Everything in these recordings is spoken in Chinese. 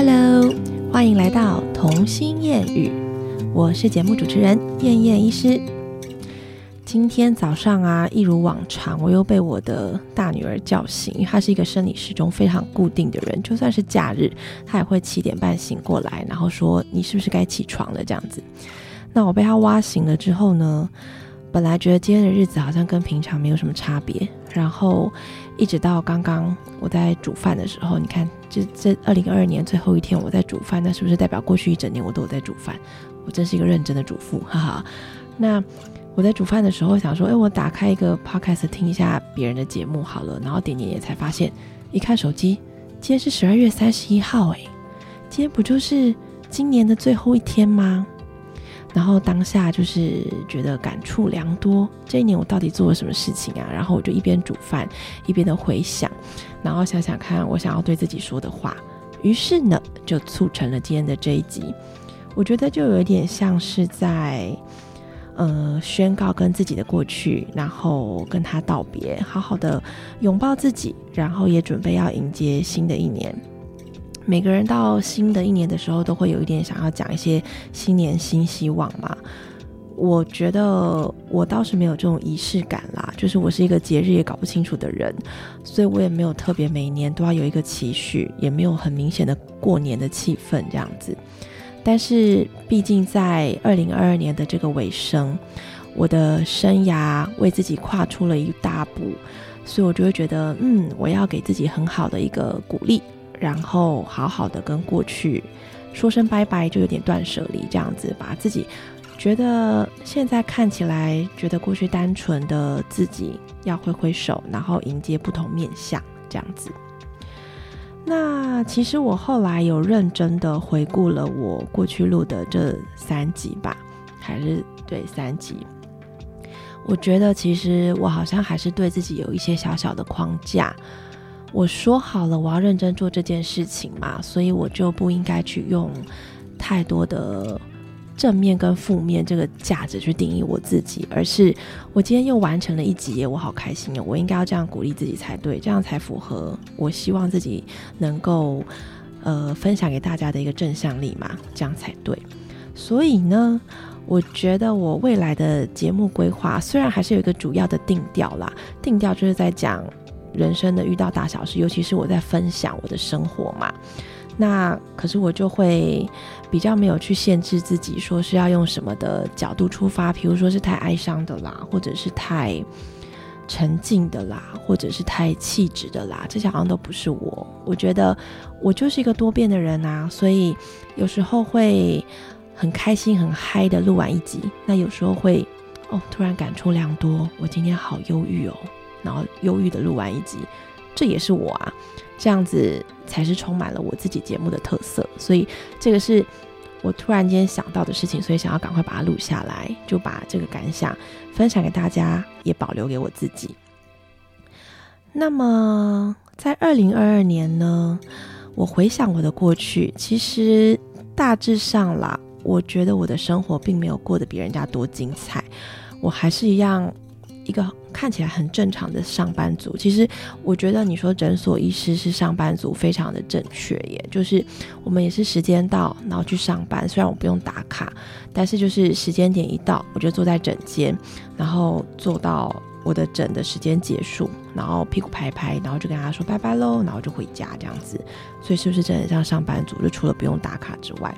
Hello，欢迎来到童心谚语，我是节目主持人燕燕医师。今天早上啊，一如往常，我又被我的大女儿叫醒，她是一个生理时钟非常固定的人，就算是假日，她也会七点半醒过来，然后说：“你是不是该起床了？”这样子。那我被她挖醒了之后呢？本来觉得今天的日子好像跟平常没有什么差别，然后一直到刚刚我在煮饭的时候，你看，这这二零二二年最后一天我在煮饭，那是不是代表过去一整年我都有在煮饭？我真是一个认真的主妇，哈哈。那我在煮饭的时候想说，哎，我打开一个 podcast 听一下别人的节目好了，然后点点点才发现，一看手机，今天是十二月三十一号，哎，今天不就是今年的最后一天吗？然后当下就是觉得感触良多，这一年我到底做了什么事情啊？然后我就一边煮饭一边的回想，然后想想看我想要对自己说的话，于是呢就促成了今天的这一集。我觉得就有点像是在呃宣告跟自己的过去，然后跟他道别，好好的拥抱自己，然后也准备要迎接新的一年。每个人到新的一年的时候，都会有一点想要讲一些新年新希望嘛。我觉得我倒是没有这种仪式感啦，就是我是一个节日也搞不清楚的人，所以我也没有特别每年都要有一个期许，也没有很明显的过年的气氛这样子。但是毕竟在二零二二年的这个尾声，我的生涯为自己跨出了一大步，所以我就会觉得，嗯，我要给自己很好的一个鼓励。然后好好的跟过去说声拜拜，就有点断舍离这样子，把自己觉得现在看起来觉得过去单纯的自己要挥挥手，然后迎接不同面相这样子。那其实我后来有认真的回顾了我过去录的这三集吧，还是对三集，我觉得其实我好像还是对自己有一些小小的框架。我说好了，我要认真做这件事情嘛，所以我就不应该去用太多的正面跟负面这个价值去定义我自己，而是我今天又完成了一集，我好开心哦！我应该要这样鼓励自己才对，这样才符合我希望自己能够呃分享给大家的一个正向力嘛，这样才对。所以呢，我觉得我未来的节目规划虽然还是有一个主要的定调啦，定调就是在讲。人生的遇到大小事，尤其是我在分享我的生活嘛，那可是我就会比较没有去限制自己，说是要用什么的角度出发，比如说是太哀伤的啦，或者是太沉静的啦，或者是太气质的啦，这些好像都不是我。我觉得我就是一个多变的人啊，所以有时候会很开心、很嗨的录完一集，那有时候会哦，突然感触良多，我今天好忧郁哦。然后忧郁的录完一集，这也是我啊，这样子才是充满了我自己节目的特色。所以这个是我突然间想到的事情，所以想要赶快把它录下来，就把这个感想分享给大家，也保留给我自己。那么在二零二二年呢，我回想我的过去，其实大致上啦，我觉得我的生活并没有过得比人家多精彩，我还是一样。一个看起来很正常的上班族，其实我觉得你说诊所医师是上班族，非常的正确耶。就是我们也是时间到，然后去上班，虽然我不用打卡，但是就是时间点一到，我就坐在诊间，然后坐到我的诊的时间结束，然后屁股拍拍，然后就跟他说拜拜喽，然后就回家这样子。所以是不是真的像上班族？就除了不用打卡之外，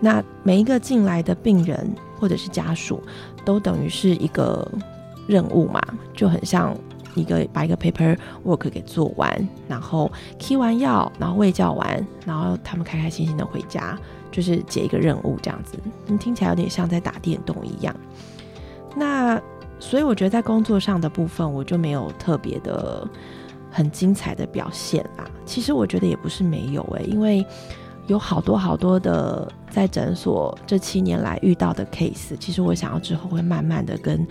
那每一个进来的病人或者是家属，都等于是一个。任务嘛，就很像一个把一个 paper work 给做完，然后开完药，然后喂教完，然后他们开开心心的回家，就是解一个任务这样子。听起来有点像在打电动一样。那所以我觉得在工作上的部分，我就没有特别的很精彩的表现啦。其实我觉得也不是没有诶，因为有好多好多的在诊所这七年来遇到的 case，其实我想要之后会慢慢的跟。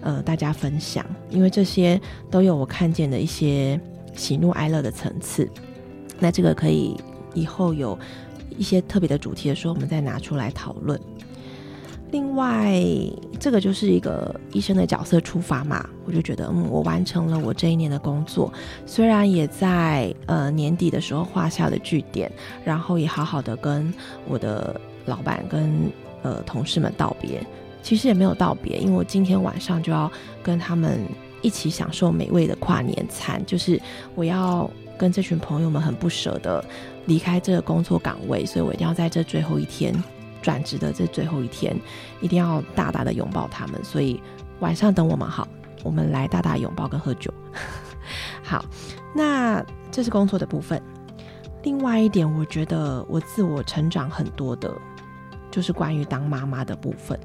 呃，大家分享，因为这些都有我看见的一些喜怒哀乐的层次。那这个可以以后有一些特别的主题的时候，我们再拿出来讨论。另外，这个就是一个医生的角色出发嘛，我就觉得，嗯，我完成了我这一年的工作，虽然也在呃年底的时候画下了句点，然后也好好的跟我的老板跟呃同事们道别，其实也没有道别，因为我今天晚上就要跟他们一起享受美味的跨年餐，就是我要跟这群朋友们很不舍得离开这个工作岗位，所以我一定要在这最后一天。转职的这最后一天，一定要大大的拥抱他们。所以晚上等我们好，我们来大大拥抱跟喝酒。好，那这是工作的部分。另外一点，我觉得我自我成长很多的，就是关于当妈妈的部分。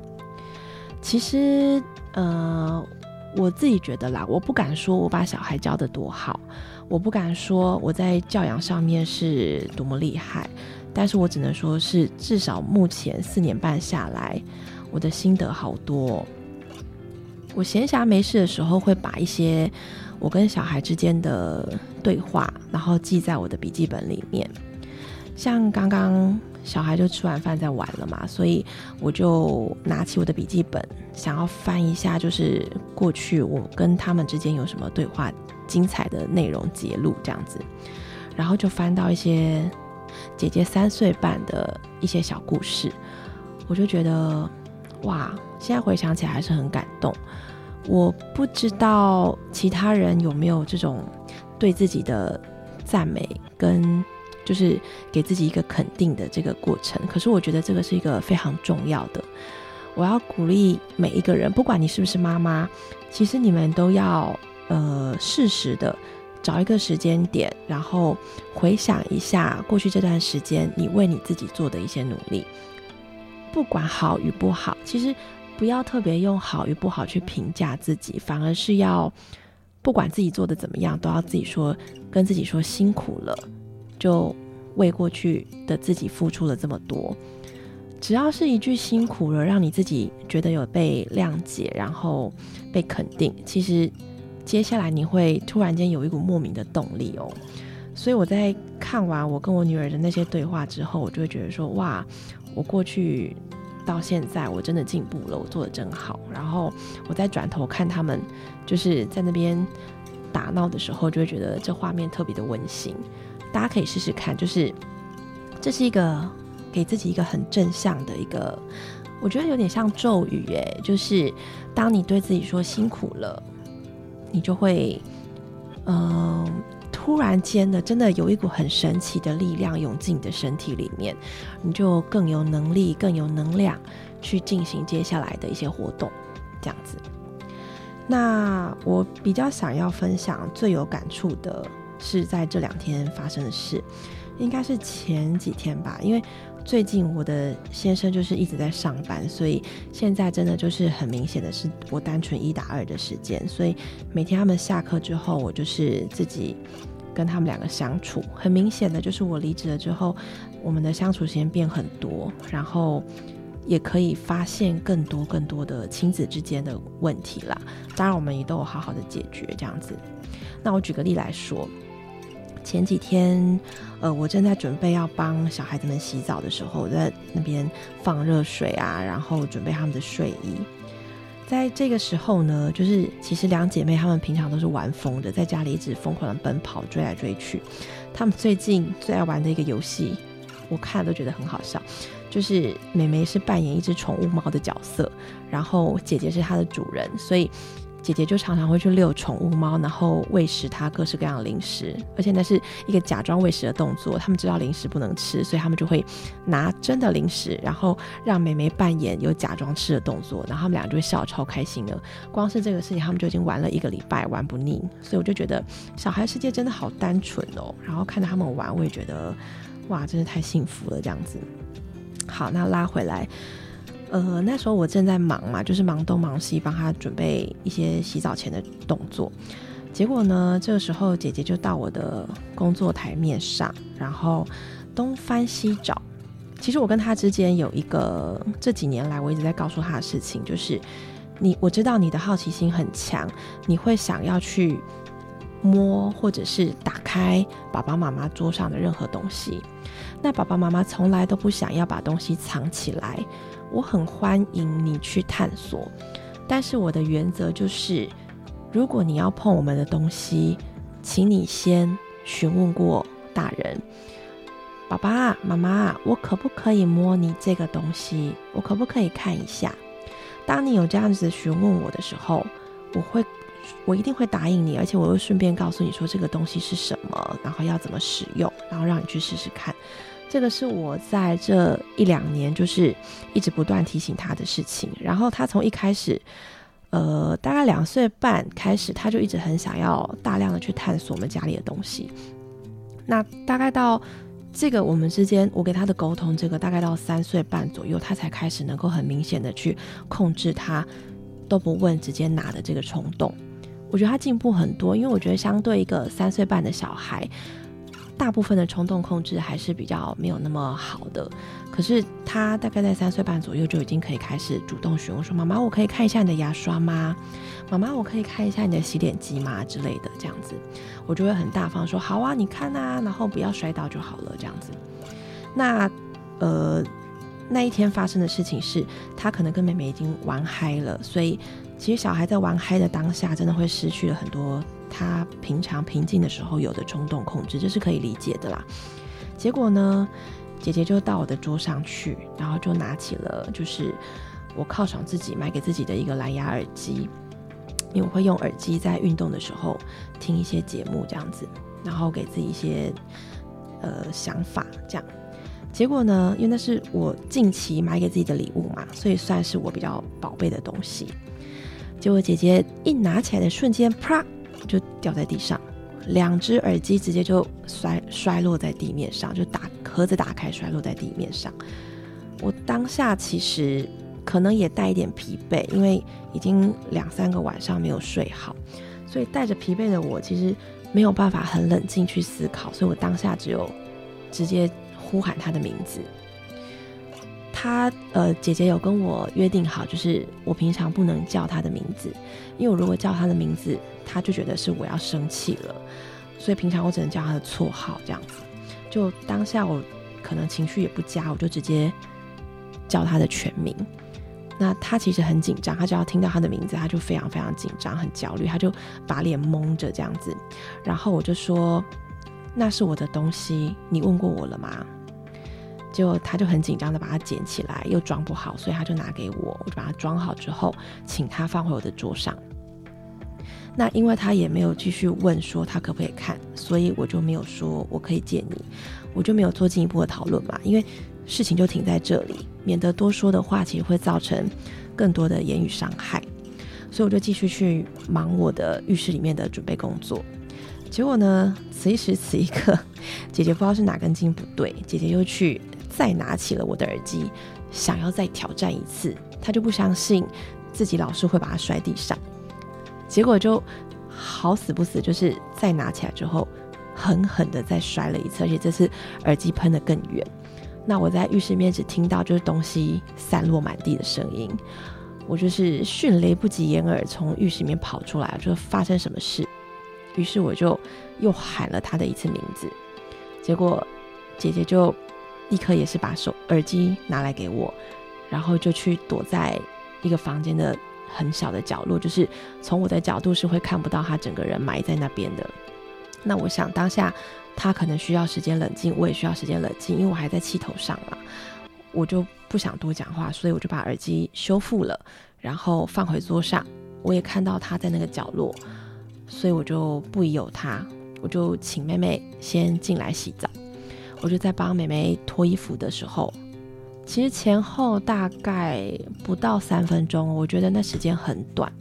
其实，呃，我自己觉得啦，我不敢说我把小孩教的多好，我不敢说我在教养上面是多么厉害。但是我只能说是，至少目前四年半下来，我的心得好多。我闲暇没事的时候，会把一些我跟小孩之间的对话，然后记在我的笔记本里面。像刚刚小孩就吃完饭在玩了嘛，所以我就拿起我的笔记本，想要翻一下，就是过去我跟他们之间有什么对话，精彩的内容揭露这样子，然后就翻到一些。姐姐三岁半的一些小故事，我就觉得哇，现在回想起来还是很感动。我不知道其他人有没有这种对自己的赞美跟就是给自己一个肯定的这个过程，可是我觉得这个是一个非常重要的。我要鼓励每一个人，不管你是不是妈妈，其实你们都要呃适时的。找一个时间点，然后回想一下过去这段时间你为你自己做的一些努力，不管好与不好，其实不要特别用好与不好去评价自己，反而是要不管自己做的怎么样，都要自己说跟自己说辛苦了，就为过去的自己付出了这么多，只要是一句辛苦了，让你自己觉得有被谅解，然后被肯定，其实。接下来你会突然间有一股莫名的动力哦，所以我在看完我跟我女儿的那些对话之后，我就会觉得说哇，我过去到现在我真的进步了，我做的真好。然后我再转头看他们就是在那边打闹的时候，就会觉得这画面特别的温馨。大家可以试试看，就是这是一个给自己一个很正向的一个，我觉得有点像咒语诶，就是当你对自己说辛苦了。你就会，嗯，突然间的，真的有一股很神奇的力量涌进你的身体里面，你就更有能力、更有能量去进行接下来的一些活动，这样子。那我比较想要分享最有感触的是在这两天发生的事，应该是前几天吧，因为。最近我的先生就是一直在上班，所以现在真的就是很明显的是我单纯一打二的时间，所以每天他们下课之后，我就是自己跟他们两个相处。很明显的就是我离职了之后，我们的相处时间变很多，然后也可以发现更多更多的亲子之间的问题啦。当然我们也都有好好的解决这样子。那我举个例来说。前几天，呃，我正在准备要帮小孩子们洗澡的时候，在那边放热水啊，然后准备他们的睡衣。在这个时候呢，就是其实两姐妹她们平常都是玩疯的，在家里一直疯狂的奔跑、追来追去。她们最近最爱玩的一个游戏，我看都觉得很好笑，就是妹妹是扮演一只宠物猫的角色，然后姐姐是它的主人，所以。姐姐就常常会去遛宠物猫，然后喂食它各式各样的零食，而且那是一个假装喂食的动作。他们知道零食不能吃，所以他们就会拿真的零食，然后让美眉扮演有假装吃的动作，然后他们俩就会笑超开心的。光是这个事情，他们就已经玩了一个礼拜，玩不腻。所以我就觉得小孩世界真的好单纯哦。然后看着他们玩，我也觉得哇，真的太幸福了这样子。好，那拉回来。呃，那时候我正在忙嘛，就是忙东忙西，帮他准备一些洗澡前的动作。结果呢，这个时候姐姐就到我的工作台面上，然后东翻西找。其实我跟他之间有一个这几年来我一直在告诉他的事情，就是你我知道你的好奇心很强，你会想要去摸或者是打开爸爸妈妈桌上的任何东西。那爸爸妈妈从来都不想要把东西藏起来。我很欢迎你去探索，但是我的原则就是，如果你要碰我们的东西，请你先询问过大人，爸爸妈妈，我可不可以摸你这个东西？我可不可以看一下？当你有这样子询问我的时候，我会，我一定会答应你，而且我会顺便告诉你说这个东西是什么，然后要怎么使用，然后让你去试试看。这个是我在这一两年就是一直不断提醒他的事情。然后他从一开始，呃，大概两岁半开始，他就一直很想要大量的去探索我们家里的东西。那大概到这个我们之间，我给他的沟通，这个大概到三岁半左右，他才开始能够很明显的去控制他都不问直接拿的这个冲动。我觉得他进步很多，因为我觉得相对一个三岁半的小孩。大部分的冲动控制还是比较没有那么好的，可是他大概在三岁半左右就已经可以开始主动询问说：“妈妈，我可以看一下你的牙刷吗？妈妈，我可以看一下你的洗脸机吗？”之类的这样子，我就会很大方说：“好啊，你看啊，然后不要摔倒就好了。”这样子。那呃，那一天发生的事情是他可能跟妹妹已经玩嗨了，所以其实小孩在玩嗨的当下，真的会失去了很多。他平常平静的时候有的冲动控制，这是可以理解的啦。结果呢，姐姐就到我的桌上去，然后就拿起了就是我犒赏自己买给自己的一个蓝牙耳机，因为我会用耳机在运动的时候听一些节目这样子，然后给自己一些呃想法这样。结果呢，因为那是我近期买给自己的礼物嘛，所以算是我比较宝贝的东西。结果姐姐一拿起来的瞬间，啪！就掉在地上，两只耳机直接就摔摔落在地面上，就打盒子打开摔落在地面上。我当下其实可能也带一点疲惫，因为已经两三个晚上没有睡好，所以带着疲惫的我其实没有办法很冷静去思考，所以我当下只有直接呼喊他的名字。他呃，姐姐有跟我约定好，就是我平常不能叫他的名字，因为我如果叫他的名字，他就觉得是我要生气了，所以平常我只能叫他的绰号这样子。就当下我可能情绪也不佳，我就直接叫他的全名。那他其实很紧张，他只要听到他的名字，他就非常非常紧张，很焦虑，他就把脸蒙着这样子。然后我就说：“那是我的东西，你问过我了吗？”就他就很紧张的把它捡起来，又装不好，所以他就拿给我，我就把它装好之后，请他放回我的桌上。那因为他也没有继续问说他可不可以看，所以我就没有说我可以借你，我就没有做进一步的讨论嘛，因为事情就停在这里，免得多说的话其实会造成更多的言语伤害，所以我就继续去忙我的浴室里面的准备工作。结果呢，此一时此一刻，姐姐不知道是哪根筋不对，姐姐又去。再拿起了我的耳机，想要再挑战一次，她就不相信自己老是会把它摔地上，结果就好死不死，就是再拿起来之后，狠狠的再摔了一次，而且这次耳机喷的更远。那我在浴室里面只听到就是东西散落满地的声音，我就是迅雷不及掩耳从浴室里面跑出来，就发生什么事？于是我就又喊了他的一次名字，结果姐姐就。立刻也是把手耳机拿来给我，然后就去躲在一个房间的很小的角落，就是从我的角度是会看不到他整个人埋在那边的。那我想当下他可能需要时间冷静，我也需要时间冷静，因为我还在气头上嘛。我就不想多讲话，所以我就把耳机修复了，然后放回桌上。我也看到他在那个角落，所以我就不疑有他，我就请妹妹先进来洗澡。我就在帮妹妹脱衣服的时候，其实前后大概不到三分钟，我觉得那时间很短。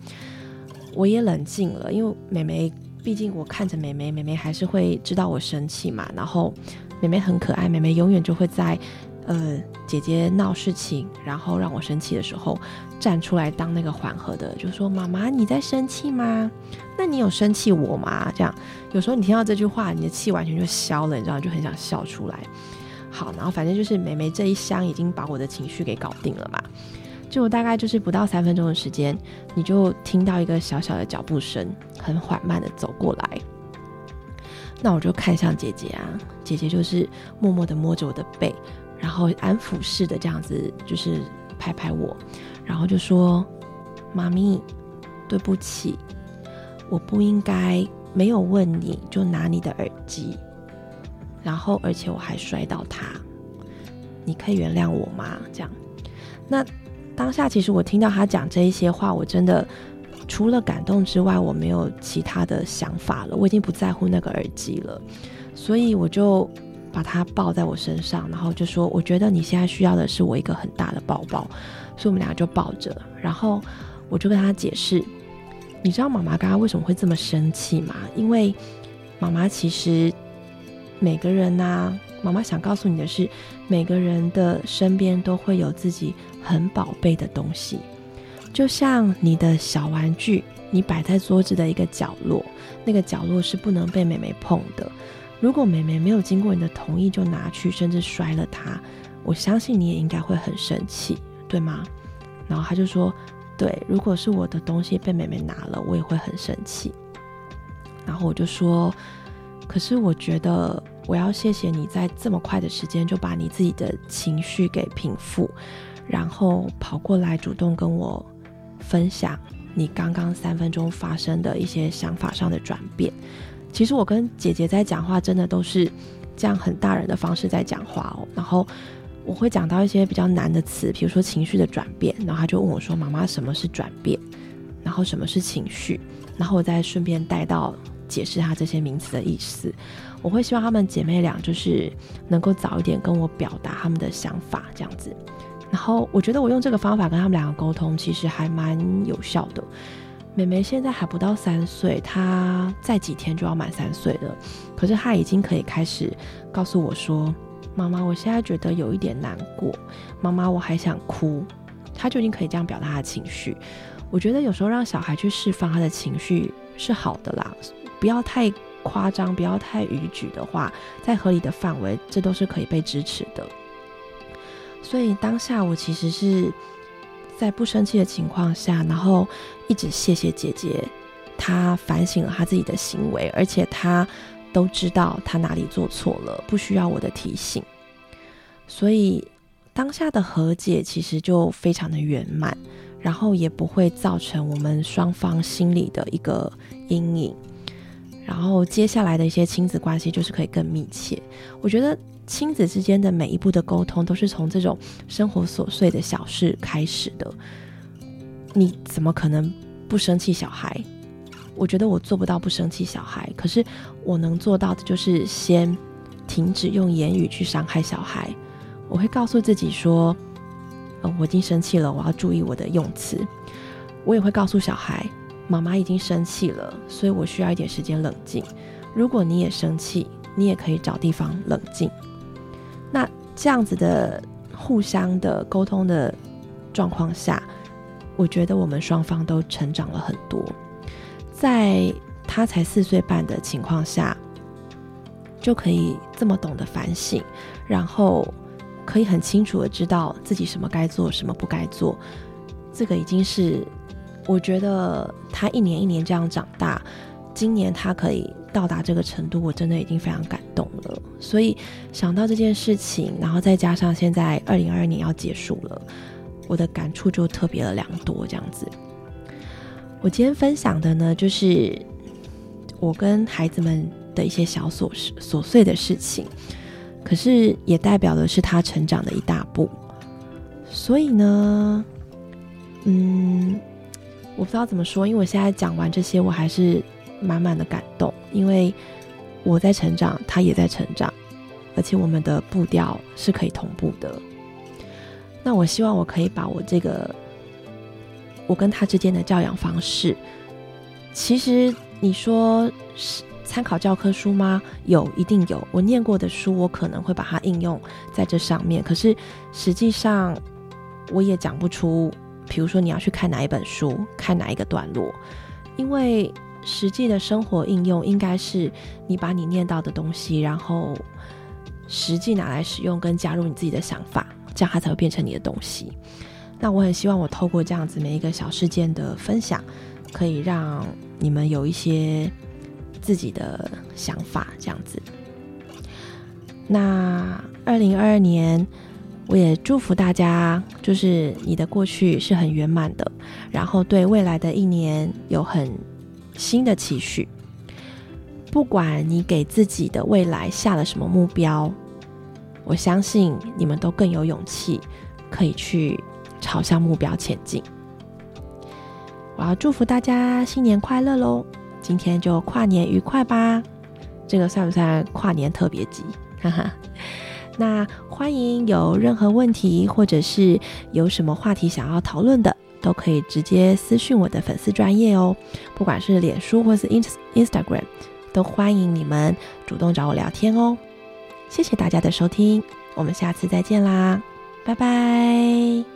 我也冷静了，因为妹妹毕竟我看着妹妹，妹妹还是会知道我生气嘛。然后妹妹很可爱，妹妹永远就会在呃姐姐闹事情，然后让我生气的时候站出来当那个缓和的，就说：“妈妈，你在生气吗？那你有生气我吗？”这样。有时候你听到这句话，你的气完全就消了，你知道，就很想笑出来。好，然后反正就是美眉这一箱已经把我的情绪给搞定了嘛。就大概就是不到三分钟的时间，你就听到一个小小的脚步声，很缓慢的走过来。那我就看向姐姐啊，姐姐就是默默的摸着我的背，然后安抚式的这样子，就是拍拍我，然后就说：“妈咪，对不起，我不应该没有问你就拿你的耳机，然后而且我还摔到它，你可以原谅我吗？”这样，那当下其实我听到他讲这一些话，我真的。除了感动之外，我没有其他的想法了。我已经不在乎那个耳机了，所以我就把它抱在我身上，然后就说：“我觉得你现在需要的是我一个很大的抱抱。”所以我们俩就抱着，然后我就跟他解释：“你知道妈妈刚刚为什么会这么生气吗？因为妈妈其实每个人呐，妈妈想告诉你的是，每个人的身边都会有自己很宝贝的东西。”就像你的小玩具，你摆在桌子的一个角落，那个角落是不能被妹妹碰的。如果妹妹没有经过你的同意就拿去，甚至摔了它，我相信你也应该会很生气，对吗？然后他就说：“对，如果是我的东西被妹妹拿了，我也会很生气。”然后我就说：“可是我觉得我要谢谢你在这么快的时间就把你自己的情绪给平复，然后跑过来主动跟我。”分享你刚刚三分钟发生的一些想法上的转变。其实我跟姐姐在讲话，真的都是这样很大人的方式在讲话哦。然后我会讲到一些比较难的词，比如说情绪的转变，然后她就问我说：“妈妈，什么是转变？然后什么是情绪？”然后我再顺便带到解释她这些名词的意思。我会希望她们姐妹俩就是能够早一点跟我表达她们的想法，这样子。然后我觉得我用这个方法跟他们两个沟通，其实还蛮有效的。妹妹现在还不到三岁，她再几天就要满三岁了，可是她已经可以开始告诉我说：“妈妈，我现在觉得有一点难过，妈妈，我还想哭。”她就已经可以这样表达她的情绪。我觉得有时候让小孩去释放他的情绪是好的啦，不要太夸张，不要太逾矩的话，在合理的范围，这都是可以被支持的。所以当下我其实是在不生气的情况下，然后一直谢谢姐姐，她反省了她自己的行为，而且她都知道她哪里做错了，不需要我的提醒。所以当下的和解其实就非常的圆满，然后也不会造成我们双方心里的一个阴影。然后接下来的一些亲子关系就是可以更密切。我觉得。亲子之间的每一步的沟通，都是从这种生活琐碎的小事开始的。你怎么可能不生气小孩？我觉得我做不到不生气小孩，可是我能做到的就是先停止用言语去伤害小孩。我会告诉自己说：“呃，我已经生气了，我要注意我的用词。”我也会告诉小孩：“妈妈已经生气了，所以我需要一点时间冷静。如果你也生气，你也可以找地方冷静。”那这样子的互相的沟通的状况下，我觉得我们双方都成长了很多。在他才四岁半的情况下，就可以这么懂得反省，然后可以很清楚的知道自己什么该做，什么不该做。这个已经是我觉得他一年一年这样长大，今年他可以。到达这个程度，我真的已经非常感动了。所以想到这件事情，然后再加上现在二零二二年要结束了，我的感触就特别的良多。这样子，我今天分享的呢，就是我跟孩子们的一些小琐事、琐碎的事情，可是也代表的是他成长的一大步。所以呢，嗯，我不知道怎么说，因为我现在讲完这些，我还是。满满的感动，因为我在成长，他也在成长，而且我们的步调是可以同步的。那我希望我可以把我这个我跟他之间的教养方式，其实你说是参考教科书吗？有，一定有。我念过的书，我可能会把它应用在这上面。可是实际上，我也讲不出，比如说你要去看哪一本书，看哪一个段落，因为。实际的生活应用应该是你把你念到的东西，然后实际拿来使用，跟加入你自己的想法，这样它才会变成你的东西。那我很希望我透过这样子每一个小事件的分享，可以让你们有一些自己的想法这样子。那二零二二年，我也祝福大家，就是你的过去是很圆满的，然后对未来的一年有很新的期许。不管你给自己的未来下了什么目标，我相信你们都更有勇气，可以去朝向目标前进。我要祝福大家新年快乐喽！今天就跨年愉快吧，这个算不算跨年特别集？哈哈。那欢迎有任何问题，或者是有什么话题想要讨论的，都可以直接私讯我的粉丝专业哦，不管是脸书或是 ins Instagram，都欢迎你们主动找我聊天哦。谢谢大家的收听，我们下次再见啦，拜拜。